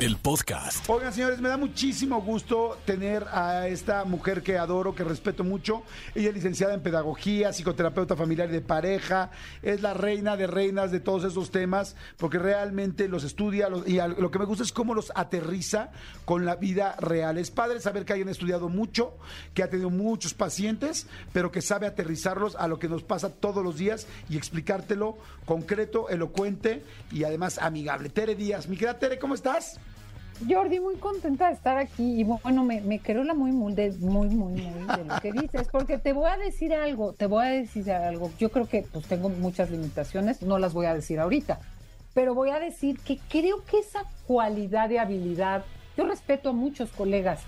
el podcast. Oigan, señores, me da muchísimo gusto tener a esta mujer que adoro, que respeto mucho. Ella es licenciada en pedagogía, psicoterapeuta familiar y de pareja. Es la reina de reinas de todos esos temas, porque realmente los estudia y lo que me gusta es cómo los aterriza con la vida real. Es padre saber que hayan estudiado mucho, que ha tenido muchos pacientes, pero que sabe aterrizarlos a lo que nos pasa todos los días y explicártelo concreto, elocuente y además amigable. Tere Díaz, mi querida Tere, ¿cómo estás? Jordi, muy contenta de estar aquí y bueno, me, me quedó la muy, muy, muy, muy, de lo que dices, porque te voy a decir algo, te voy a decir algo. Yo creo que pues tengo muchas limitaciones, no las voy a decir ahorita, pero voy a decir que creo que esa cualidad de habilidad, yo respeto a muchos colegas,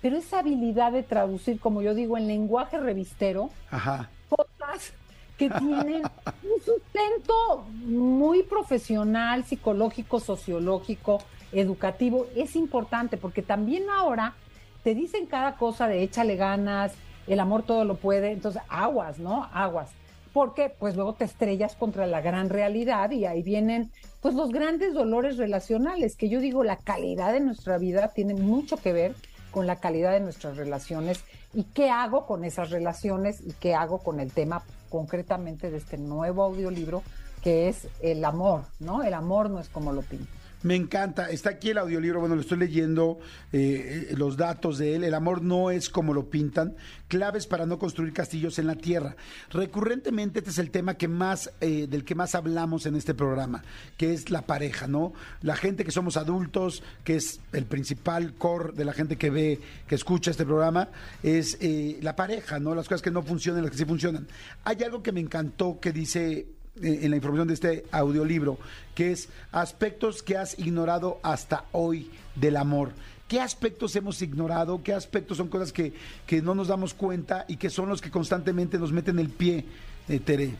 pero esa habilidad de traducir, como yo digo, en lenguaje revistero, Ajá. cosas que tienen un sustento muy profesional, psicológico, sociológico, educativo, es importante porque también ahora te dicen cada cosa de échale ganas, el amor todo lo puede, entonces aguas, ¿no? Aguas. Porque pues luego te estrellas contra la gran realidad y ahí vienen pues los grandes dolores relacionales, que yo digo, la calidad de nuestra vida tiene mucho que ver con la calidad de nuestras relaciones y qué hago con esas relaciones y qué hago con el tema concretamente de este nuevo audiolibro que es el amor, ¿no? El amor no es como lo pinto. Me encanta. Está aquí el audiolibro. Bueno, lo estoy leyendo, eh, los datos de él. El amor no es como lo pintan. Claves para no construir castillos en la tierra. Recurrentemente este es el tema que más, eh, del que más hablamos en este programa, que es la pareja, ¿no? La gente que somos adultos, que es el principal core de la gente que ve, que escucha este programa, es eh, la pareja, ¿no? Las cosas que no funcionan, las que sí funcionan. Hay algo que me encantó que dice en la información de este audiolibro, que es aspectos que has ignorado hasta hoy del amor. ¿Qué aspectos hemos ignorado? ¿Qué aspectos son cosas que, que no nos damos cuenta y que son los que constantemente nos meten el pie, eh, Tere?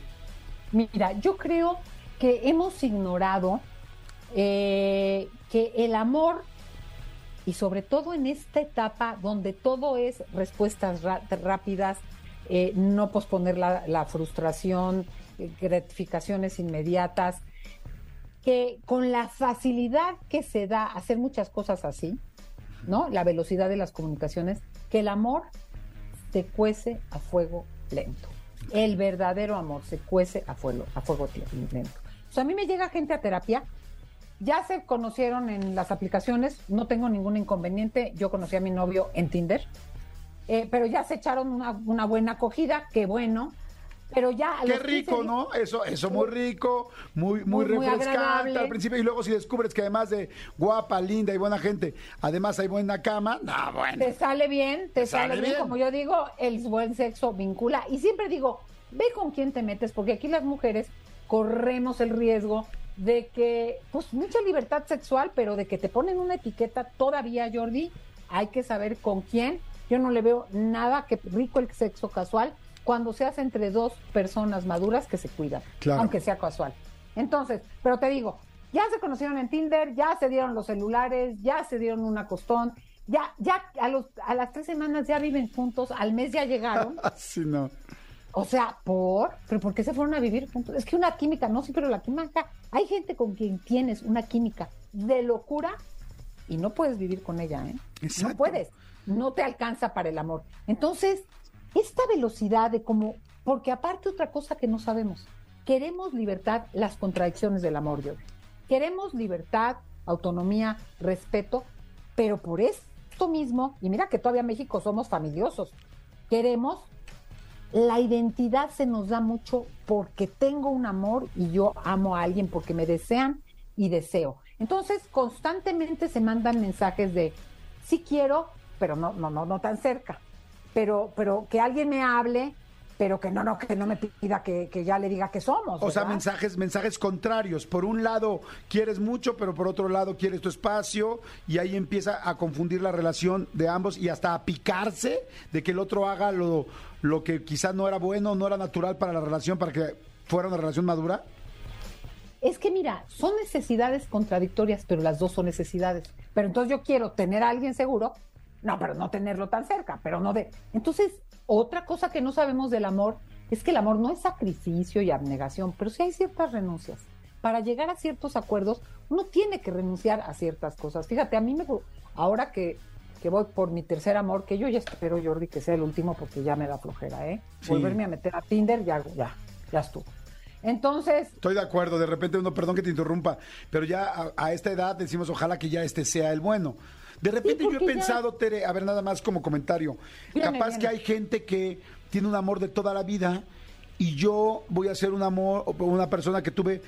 Mira, yo creo que hemos ignorado eh, que el amor, y sobre todo en esta etapa donde todo es respuestas rápidas, eh, no posponer la, la frustración, gratificaciones inmediatas, que con la facilidad que se da hacer muchas cosas así, ¿no? La velocidad de las comunicaciones, que el amor se cuece a fuego lento. El verdadero amor se cuece a fuego, a fuego lento. O sea, a mí me llega gente a terapia, ya se conocieron en las aplicaciones, no tengo ningún inconveniente, yo conocí a mi novio en Tinder, eh, pero ya se echaron una, una buena acogida, qué bueno, pero ya qué rico no eso eso muy rico muy muy, muy refrescante muy al principio. Y luego si descubres que además de guapa linda y buena gente además hay buena cama no bueno. Te sale bien te, sale, bien? bien. Como yo digo el buen sexo vincula. Y siempre digo ve con quién te metes porque aquí las mujeres corremos el riesgo de que pues mucha libertad sexual pero de que te ponen una etiqueta todavía Jordi hay que saber con quién. Yo no le veo nada que rico el sexo casual cuando se hace entre dos personas maduras que se cuidan, aunque sea casual. Entonces, pero te digo, ya se conocieron en Tinder, ya se dieron los celulares, ya se dieron un acostón, ya, ya a, los, a las tres semanas ya viven juntos, al mes ya llegaron. sí, no. O sea, ¿por? ¿Pero por qué se fueron a vivir juntos? Es que una química, no, sí, pero la química, hay gente con quien tienes una química de locura y no puedes vivir con ella, ¿eh? Exacto. No puedes, no te alcanza para el amor. Entonces, esta velocidad de cómo, porque aparte otra cosa que no sabemos, queremos libertad, las contradicciones del amor, yo. Queremos libertad, autonomía, respeto, pero por esto mismo, y mira que todavía en México somos familiosos, queremos, la identidad se nos da mucho porque tengo un amor y yo amo a alguien porque me desean y deseo. Entonces, constantemente se mandan mensajes de sí quiero, pero no, no, no, no tan cerca pero, pero que alguien me hable pero que no, no, que no me pida que, que ya le diga que somos. O sea, mensajes, mensajes contrarios. Por un lado quieres mucho, pero por otro lado quieres tu espacio y ahí empieza a confundir la relación de ambos y hasta a picarse de que el otro haga lo, lo que quizás no era bueno, no era natural para la relación, para que fuera una relación madura. Es que mira, son necesidades contradictorias, pero las dos son necesidades. Pero entonces yo quiero tener a alguien seguro, no, pero no tenerlo tan cerca, pero no de... Entonces, otra cosa que no sabemos del amor es que el amor no es sacrificio y abnegación, pero sí hay ciertas renuncias. Para llegar a ciertos acuerdos, uno tiene que renunciar a ciertas cosas. Fíjate, a mí me... Ahora que, que voy por mi tercer amor, que yo ya espero, Jordi, que sea el último porque ya me da flojera, ¿eh? Sí. Volverme a meter a Tinder, ya, ya, ya estuvo. Entonces, Estoy de acuerdo, de repente uno, perdón que te interrumpa, pero ya a, a esta edad decimos ojalá que ya este sea el bueno. De repente yo he ya- pensado, Tere, a ver nada más como comentario, Viene, capaz viene. que hay gente que tiene un amor de toda la vida y yo voy a ser un amor, una persona que tuve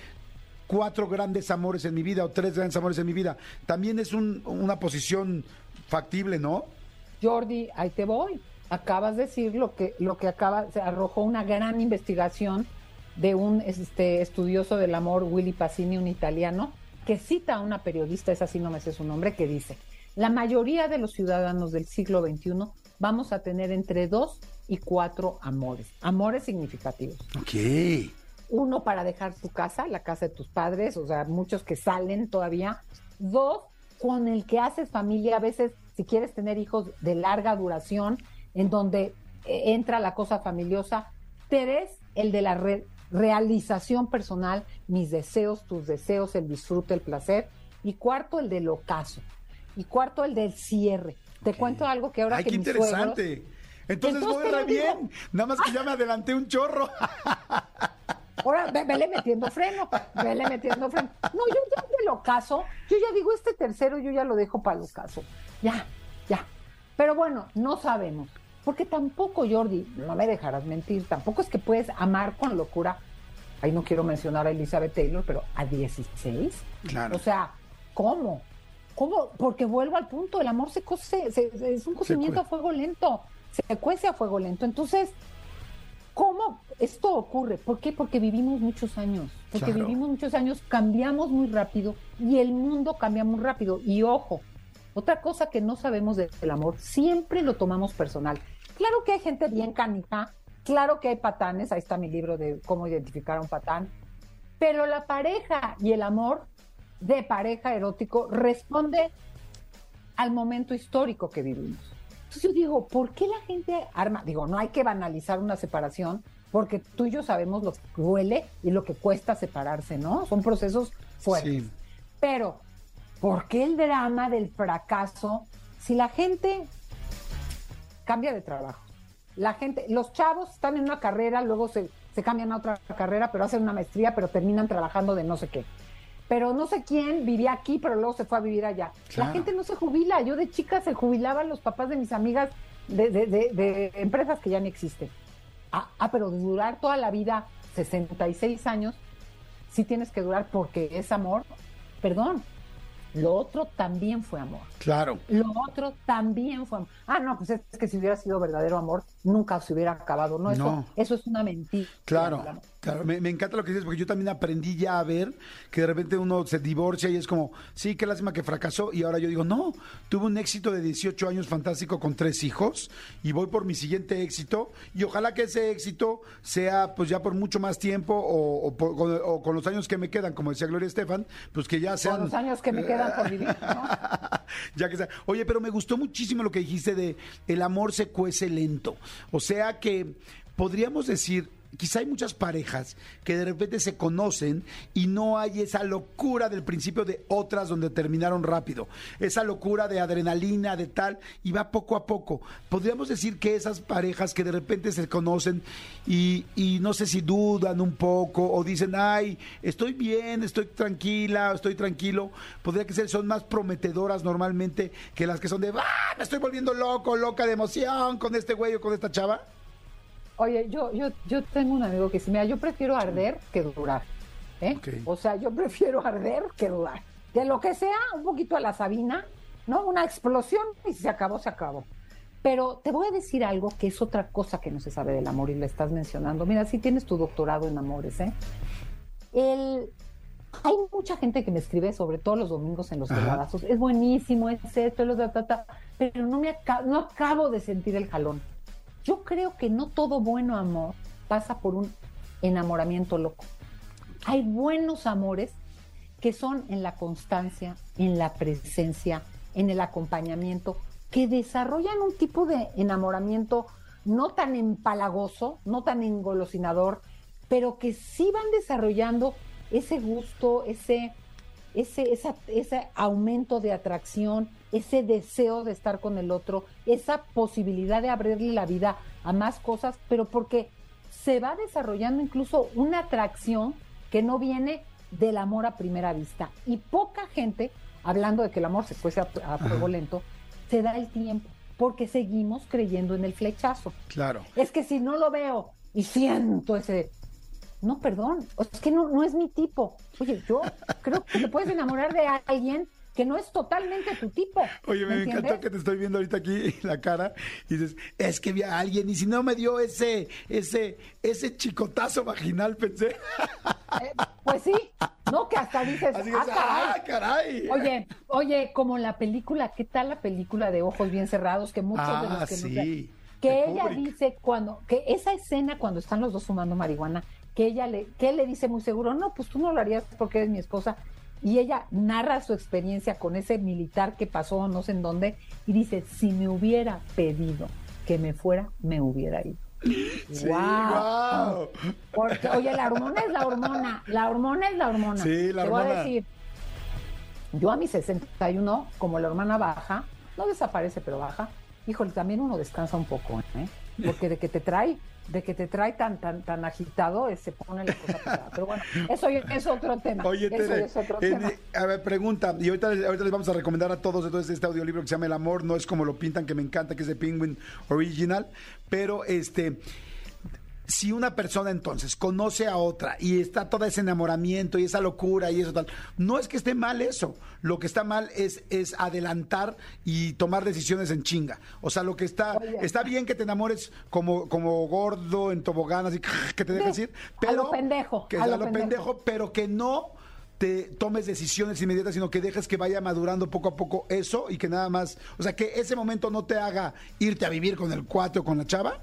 cuatro grandes amores en mi vida o tres grandes amores en mi vida. También es un- una posición factible, ¿no? Jordi, ahí te voy. Acabas de decir lo que, lo que acaba, se arrojó una gran investigación de un este, estudioso del amor, Willy Pacini, un italiano, que cita a una periodista, esa sí no me sé su nombre, que dice, la mayoría de los ciudadanos del siglo XXI vamos a tener entre dos y cuatro amores, amores significativos Ok. uno para dejar tu casa, la casa de tus padres, o sea, muchos que salen todavía. Dos, con el que haces familia, a veces si quieres tener hijos de larga duración, en donde eh, entra la cosa familiosa. Tres, el de la re- realización personal, mis deseos, tus deseos, el disfrute, el placer. Y cuarto, el del ocaso. Y cuarto, el del cierre. Te cuento algo que ahora Ay, que qué mis suegros- interesante. Entonces, Entonces, digo. bien. Nada más que ya me adelanté un chorro. Ahora, ve- vele metiendo freno, vele metiendo freno. No, yo ya te lo caso, yo ya digo, este tercero yo ya lo dejo para el caso. Ya, ya. Pero bueno, no sabemos. Porque tampoco, Jordi, no me dejarás mentir, tampoco es que puedes amar con locura. Ahí no quiero mencionar a Elizabeth Taylor, pero a 16. Claro. O sea, ¿cómo? ¿Cómo? Porque vuelvo al punto, el amor se cose, se- se- es un cocimiento a fuego lento, se cuece a fuego lento. Entonces, ¿Cómo esto ocurre? ¿Por qué? Porque vivimos muchos años. Porque Claro. vivimos muchos años, cambiamos muy rápido y el mundo cambia muy rápido. Y ojo, otra cosa que no sabemos del amor, siempre lo tomamos personal. Claro que hay gente bien canija, claro que hay patanes, ahí está mi libro de cómo identificar a un patán, pero la pareja y el amor de pareja erótico responde al momento histórico que vivimos. Entonces yo digo, ¿por qué la gente arma? Digo, no hay que banalizar una separación, porque tú y yo sabemos lo que duele y lo que cuesta separarse, ¿no? Son procesos fuertes. Sí. Pero, ¿por qué el drama del fracaso si la gente cambia de trabajo? La gente, los chavos están en una carrera, luego se, se cambian a otra carrera, pero hacen una maestría, pero terminan trabajando de no sé qué. Pero no sé quién vivía aquí, pero luego se fue a vivir allá. Claro. La gente no se jubila. Yo de chica se jubilaban los papás de mis amigas de, de- de- de empresas que ya ni existen. Ah, ah, pero durar toda la vida, 66 años, sí tienes que durar porque es amor. Perdón, lo otro también fue amor. Claro. Lo otro también fue amor. Ah, no, pues es que si hubiera sido verdadero amor, nunca se hubiera acabado. No, eso, No. eso es una mentira. Claro. Claro. Me, me encanta lo que dices porque yo también aprendí ya a ver que de repente uno se divorcia y es como, sí, qué lástima que fracasó. Y ahora yo digo, no, tuve un éxito de 18 años fantástico con tres hijos y voy por mi siguiente éxito. Y ojalá que ese éxito sea pues ya por mucho más tiempo o, o por- con, o con los años que me quedan, como decía Gloria Estefan, pues que ya sean... Con los años que me quedan por vivir, ¿no? ya que sea. Oye, pero me gustó muchísimo lo que dijiste de el amor se cuece lento. O sea que podríamos decir, quizá hay muchas parejas que de repente se conocen y no hay esa locura del principio de otras donde terminaron rápido. Esa locura de adrenalina, de tal, y va poco a poco. Podríamos decir que esas parejas que de repente se conocen y, y no sé si dudan un poco o dicen, ay, estoy bien, estoy tranquila, estoy tranquilo, podría que ser, son más prometedoras normalmente que las que son de, ah, me estoy volviendo loco, loca de emoción con este güey o con esta chava. Oye, yo, yo, yo tengo un amigo que dice, mira, yo prefiero arder que durar. ¿eh? O sea, yo prefiero arder que durar. De lo que sea, un poquito a la Sabina, ¿no? Una explosión y si se acabó, se acabó. Pero te voy a decir algo que es otra cosa que no se sabe del amor y le estás mencionando. Mira, si tienes tu doctorado en amores, ¿eh? El, hay mucha gente que me escribe, sobre todo los domingos en los abrazos. Es buenísimo, es esto, es lo de pero no, me no acabo de sentir el jalón. Yo creo que no todo bueno amor pasa por un enamoramiento loco. Hay buenos amores que son en la constancia, en la presencia, en el acompañamiento, que desarrollan un tipo de enamoramiento no tan empalagoso, no tan engolosinador, pero que sí van desarrollando ese gusto, ese, ese, ese aumento de atracción, ese deseo de estar con el otro, esa posibilidad de abrirle la vida a más cosas, pero porque se va desarrollando incluso una atracción que no viene del amor a primera vista. Y poca gente, hablando de que el amor se fuese a, fuego lento, se da el tiempo, porque seguimos creyendo en el flechazo. Claro. Es que si no lo veo y siento ese no, perdón, es que no, no es mi tipo. Oye, yo creo que te puedes enamorar de alguien que no es totalmente tu tipo. Oye, me, encantó que te estoy viendo ahorita aquí la cara y dices, es que vi a alguien y si no me dio ese, ese, ese chicotazo vaginal, pensé. Eh, pues sí, no, que hasta dices, ah, ah, caray. Oye, oye, como la película, ¿qué tal la película de ojos bien cerrados? Que muchos de los ah, que sí. que ella dice cuando, que esa escena cuando están los dos fumando marihuana, que ella le, que él le dice muy seguro, no, pues tú no lo harías porque eres mi esposa, y ella narra su experiencia con ese militar que pasó no sé en dónde y dice, si me hubiera pedido que me fuera, me hubiera ido. wow. Porque, oye, la hormona es la hormona, la hormona es la hormona. Sí, la Te voy a decir, yo a mis 61, como la hermana baja, no desaparece, pero baja, híjole, también uno descansa un poco, ¿eh? Porque de que te trae de que te trae tan tan tan agitado, se pone la cosa pesada. Pero bueno, eso es otro tema. Oye, eso es otro tema. A ver, pregunta, y ahorita, ahorita les vamos a recomendar a todos entonces este audiolibro que se llama El amor no es como lo pintan, que me encanta, que es de Penguin Original, pero este si una persona entonces conoce a otra y está todo ese enamoramiento y esa locura y eso tal, no es que esté mal eso. Lo que está mal es, es adelantar y tomar decisiones en chinga. O sea, lo que está, está bien que te enamores como, como gordo en tobogán, así que te dejes ir, pero. A lo pendejo. Que a, lo, pendejo, pero que no te tomes decisiones inmediatas, sino que dejes que vaya madurando poco a poco eso y que nada más, o sea, que ese momento no te haga irte a vivir con el cuate o con la chava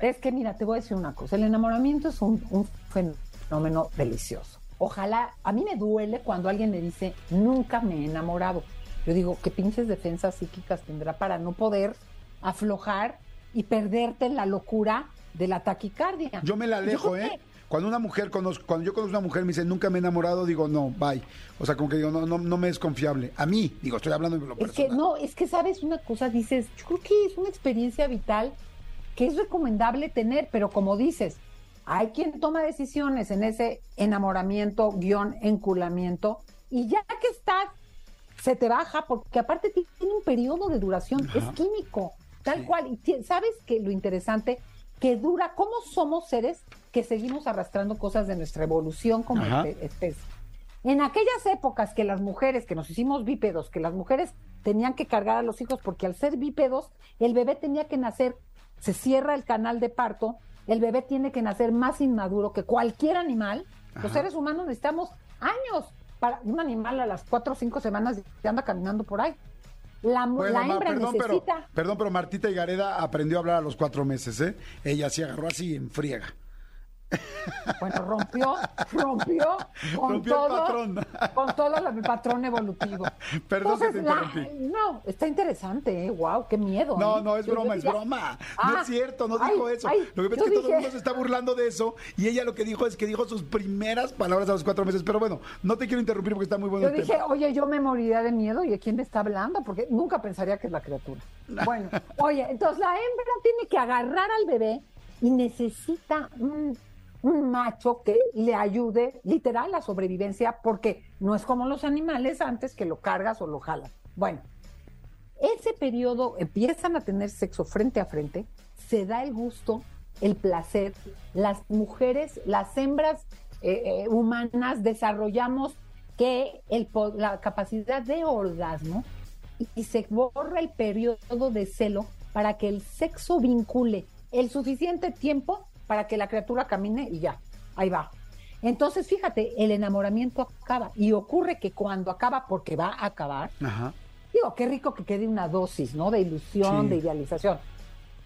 es que mira, te voy a decir una cosa, el enamoramiento es un, fenómeno delicioso. Ojalá, a mí me duele cuando alguien me dice, nunca me he enamorado. Yo digo, ¿qué pinches defensas psíquicas tendrá para no poder aflojar y perderte en la locura de la taquicardia? Yo me la alejo, ¿eh? Cuando una mujer conozco, cuando yo conozco a una mujer me dice nunca me he enamorado, digo no, bye. O sea, como que digo, no, no, no me es confiable. A mí, digo, estoy hablando de lo es Que, no, es que sabes una cosa, dices, yo creo que es una experiencia vital que es recomendable tener, pero como dices, hay quien toma decisiones en ese enamoramiento, guion, enculamiento, y ya que estás, se te baja, porque aparte tiene un periodo de duración, es químico, tal cual. Y sabes que lo interesante, que dura, ¿cómo somos seres que seguimos arrastrando cosas de nuestra evolución como especie? En aquellas épocas que las mujeres, que nos hicimos bípedos, que las mujeres tenían que cargar a los hijos porque al ser bípedos, el bebé tenía que nacer se cierra el canal de parto, el bebé tiene que nacer más inmaduro que cualquier animal. Los seres humanos necesitamos años para un animal a las cuatro o cinco semanas que anda caminando por ahí. La, hembra necesita. Pero, perdón, pero Martita Higareda aprendió a hablar a los cuatro meses, ¿eh? Ella se agarró así en friega. Bueno, rompió, rompió con todo, el patrón. con todo el patrón evolutivo. Perdón que te interrumpí. no, está interesante, ¿eh? wow, qué miedo. No, ¿eh? no, es broma, es broma. no es ah, cierto, no dijo eso. lo que pasa es que todo el mundo se está burlando de eso y ella lo que dijo es que dijo sus primeras palabras a los cuatro meses. Pero bueno, no te quiero interrumpir porque está muy bueno. Yo dije, oye, yo me moriría de miedo y ¿a quién me está hablando? Porque nunca pensaría que es la criatura. Bueno, oye, entonces la hembra tiene que agarrar al bebé y necesita un macho que le ayude literal a la sobrevivencia, porque no es como los animales antes que lo cargas o lo jalas. Bueno, ese periodo empiezan a tener sexo frente a frente, se da el gusto, el placer, las mujeres, las hembras eh, eh, humanas desarrollamos que el, la capacidad de orgasmo y, se borra el periodo de celo para que el sexo vincule el suficiente tiempo para que la criatura camine y ya, ahí va. Entonces, fíjate, el enamoramiento acaba y ocurre que cuando acaba, porque va a acabar, digo, qué rico que quede una dosis, ¿no? De ilusión, de idealización.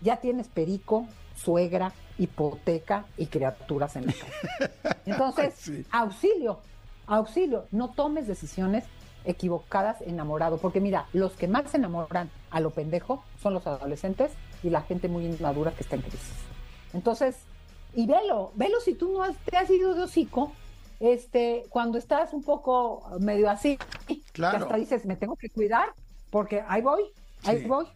Ya tienes perico, suegra, hipoteca y criaturas en la casa. Entonces, auxilio, auxilio, no tomes decisiones equivocadas enamorado, porque mira, los que más se enamoran a lo pendejo son los adolescentes y la gente muy inmadura que está en crisis. Entonces, y velo, velo si tú no has, te has ido de hocico, este, cuando estás un poco medio así, claro. que hasta dices, me tengo que cuidar, porque ahí voy, ahí voy.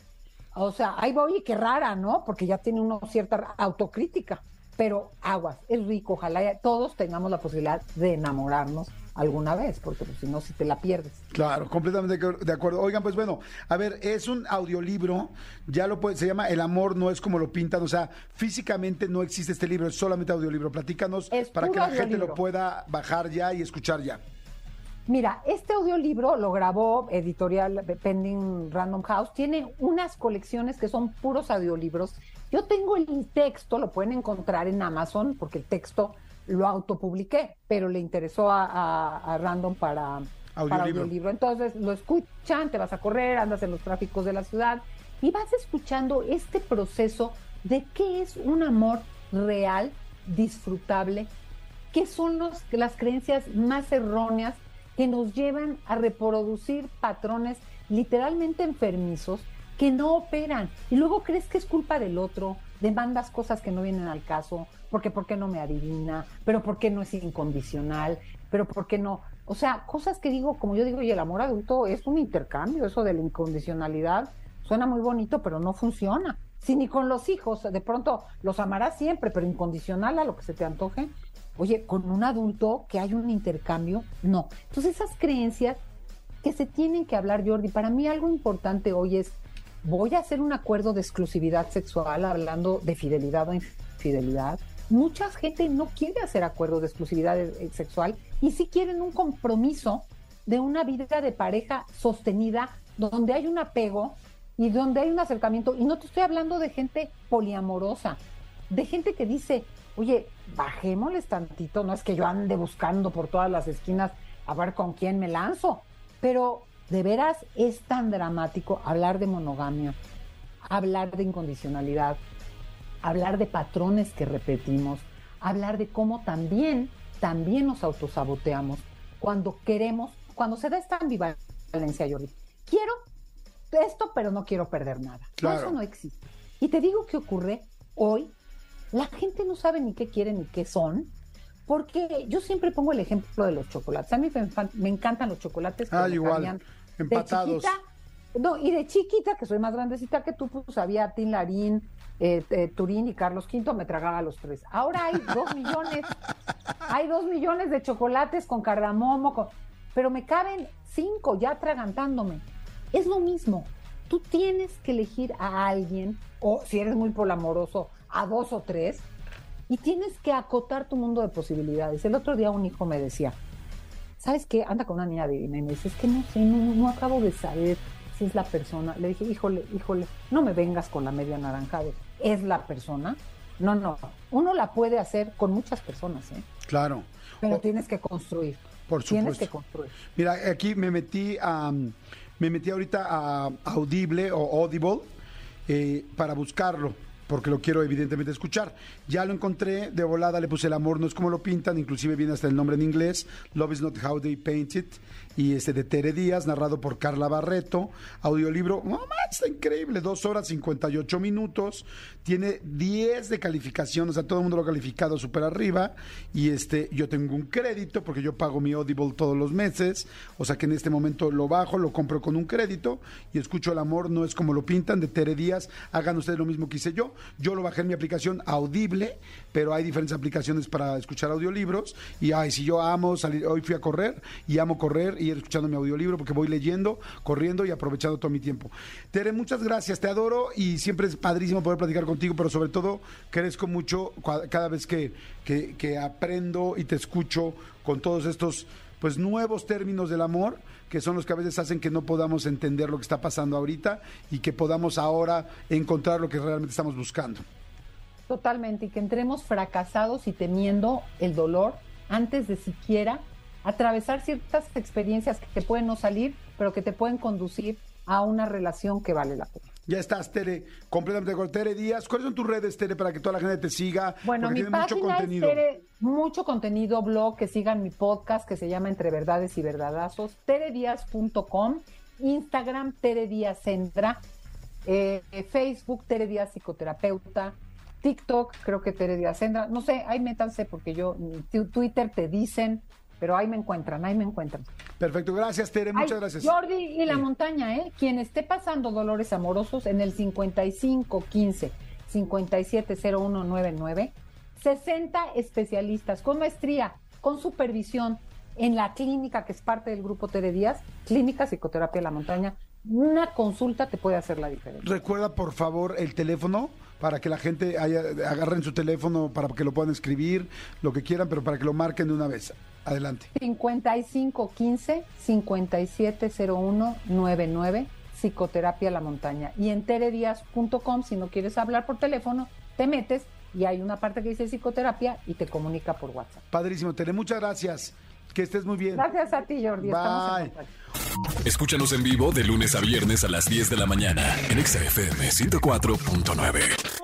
O sea, ahí voy y qué rara, ¿no? Porque ya tiene uno cierta autocrítica. Pero aguas, es rico, ojalá todos tengamos la posibilidad de enamorarnos alguna vez, porque pues, si no, si te la pierdes. Claro, completamente de acuerdo. Oigan, pues bueno, a ver, es un audiolibro, ya lo puede, se llama El amor no es como lo pintan, o sea, físicamente no existe este libro, es solamente audiolibro. Platícanos para que la gente lo pueda bajar ya y escuchar ya. Mira, este audiolibro lo grabó editorial Pending Random House. Tiene unas colecciones que son puros audiolibros. Yo tengo el texto, lo pueden encontrar en Amazon, porque el texto lo autopubliqué, pero le interesó a, Random para audiolibro. Entonces lo escuchan, te vas a correr, andas en los tráficos de la ciudad y vas escuchando este proceso de qué es un amor real, disfrutable, qué son los, las creencias más erróneas que nos llevan a reproducir patrones literalmente enfermizos que no operan. Y luego crees que es culpa del otro, demandas cosas que no vienen al caso, porque por qué no me adivina, pero por qué no es incondicional, pero por qué no. O sea, cosas que digo, como yo digo, y el amor adulto es un intercambio, eso de la incondicionalidad suena muy bonito, pero no funciona. Si ni con los hijos, de pronto los amarás siempre, pero incondicional a lo que se te antoje, Oye, con un adulto que hay un intercambio, no. Entonces esas creencias que se tienen que hablar, Jordi, para mí algo importante hoy es, voy a hacer un acuerdo de exclusividad sexual hablando de fidelidad o infidelidad. Mucha gente no quiere hacer acuerdo de exclusividad eh, sexual y sí quieren un compromiso de una vida de pareja sostenida donde hay un apego y donde hay un acercamiento. Y no te estoy hablando de gente poliamorosa, de gente que dice, oye, bajémosles tantito, no es que yo ande buscando por todas las esquinas a ver con quién me lanzo, pero de veras es tan dramático hablar de monogamia, hablar de incondicionalidad, hablar de patrones que repetimos, hablar de cómo también, también nos autosaboteamos cuando queremos, cuando se da esta ambivalencia, Jordi. Quiero esto, pero no quiero perder nada. eso no existe. Y te digo que ocurre hoy la gente no sabe ni qué quieren ni qué son, porque yo siempre pongo el ejemplo de los chocolates. A mí me, encantan los chocolates. Ah, igual, empatados. no, y de chiquita, que soy más grandecita que tú, pues había Tin Larín, eh, eh, Turín y Carlos V, me tragaba los tres. Ahora hay dos millones, hay dos millones de chocolates con cardamomo, pero me caben cinco ya atragantándome. Es lo mismo. Tú tienes que elegir a alguien, o si eres muy polamoroso, a dos o tres y tienes que acotar tu mundo de posibilidades. El otro día un hijo me decía, ¿sabes qué? Anda con una niña divina y me dice, es que no sé, no, acabo de saber si es la persona. Le dije, híjole, híjole, no me vengas con la media naranja ¿es la persona? No, no, uno la puede hacer con muchas personas, ¿eh? Claro. Pero tienes que construir. Por supuesto. Tienes que construir. Mira, aquí me metí a, me metí ahorita a Audible o Audible eh, para buscarlo porque lo quiero evidentemente escuchar. Ya lo encontré, de volada le puse el amor, no es como lo pintan, inclusive viene hasta el nombre en inglés, Love is not how they paint it, y este de Tere Díaz, narrado por Carla Barreto, audiolibro, no está increíble, dos horas 58 minutos, tiene 10 de calificación, o sea, todo el mundo lo ha calificado súper arriba, y este, yo tengo un crédito, porque yo pago mi Audible todos los meses, o sea que en este momento lo bajo, lo compro con un crédito, y escucho el amor, no es como lo pintan, de Tere Díaz, hagan ustedes lo mismo que hice yo, yo lo bajé en mi aplicación Audible, pero hay diferentes aplicaciones para escuchar audiolibros, y si yo amo salir, hoy fui a correr, y amo correr, y ir escuchando mi audiolibro porque voy leyendo, corriendo y aprovechando todo mi tiempo. Tere, muchas gracias, te adoro y siempre es padrísimo poder platicar contigo, pero sobre todo crezco mucho cada vez que, que, aprendo y te escucho con todos estos pues nuevos términos del amor que son los que a veces hacen que no podamos entender lo que está pasando ahorita y que podamos ahora encontrar lo que realmente estamos buscando. Totalmente, y que entremos fracasados y temiendo el dolor antes de siquiera atravesar ciertas experiencias que te pueden no salir, pero que te pueden conducir a una relación que vale la pena. Ya estás, Tere, completamente con Tere Díaz. ¿Cuáles son tus redes, Tere, para que toda la gente te siga? Bueno, mi página mucho contenido. es Tere, mucho contenido, blog, que sigan mi podcast que se llama Entre Verdades y Verdadazos, terediaz.com, Instagram, Tere Díaz Centra, eh, Facebook, Tere Díaz Psicoterapeuta, TikTok, creo que Tere Díaz Centra, no sé, ahí métanse porque yo, Twitter te dicen, pero ahí me encuentran, ahí me encuentran. Perfecto, gracias Tere, muchas gracias. Jordi y la montaña, ¿eh? Quien esté pasando dolores amorosos en el 5515 570199, 60 especialistas con maestría, con supervisión en la clínica que es parte del grupo Tere Díaz, Clínica Psicoterapia La Montaña. Una consulta te puede hacer la diferencia. Recuerda por favor el teléfono para que la gente haya, agarren su teléfono para que lo puedan escribir, lo que quieran, pero para que lo marquen de una vez. Adelante. 5515 570199 Psicoterapia La Montaña. Y en teredias.com, si no quieres hablar por teléfono, te metes y hay una parte que dice psicoterapia y te comunica por WhatsApp. Padrísimo, Tere, muchas gracias. Que estés muy bien. Gracias a ti, Jordi. Bye. Escúchanos en vivo de lunes a viernes a las 10 de la mañana en XFM 104.9.